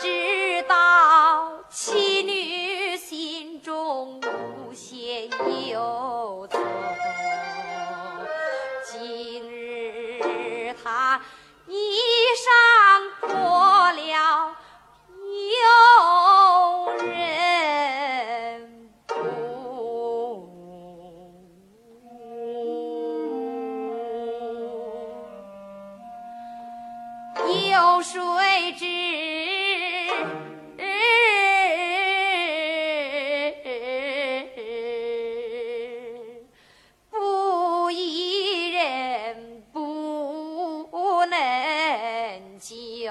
知道妻女心中无限忧愁，今日他衣裳破了，有人补。有谁知？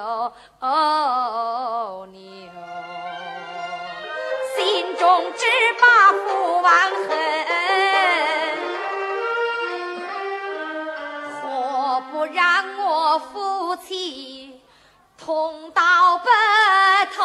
救牛，心中只把父王恨。何不让我夫妻同到白头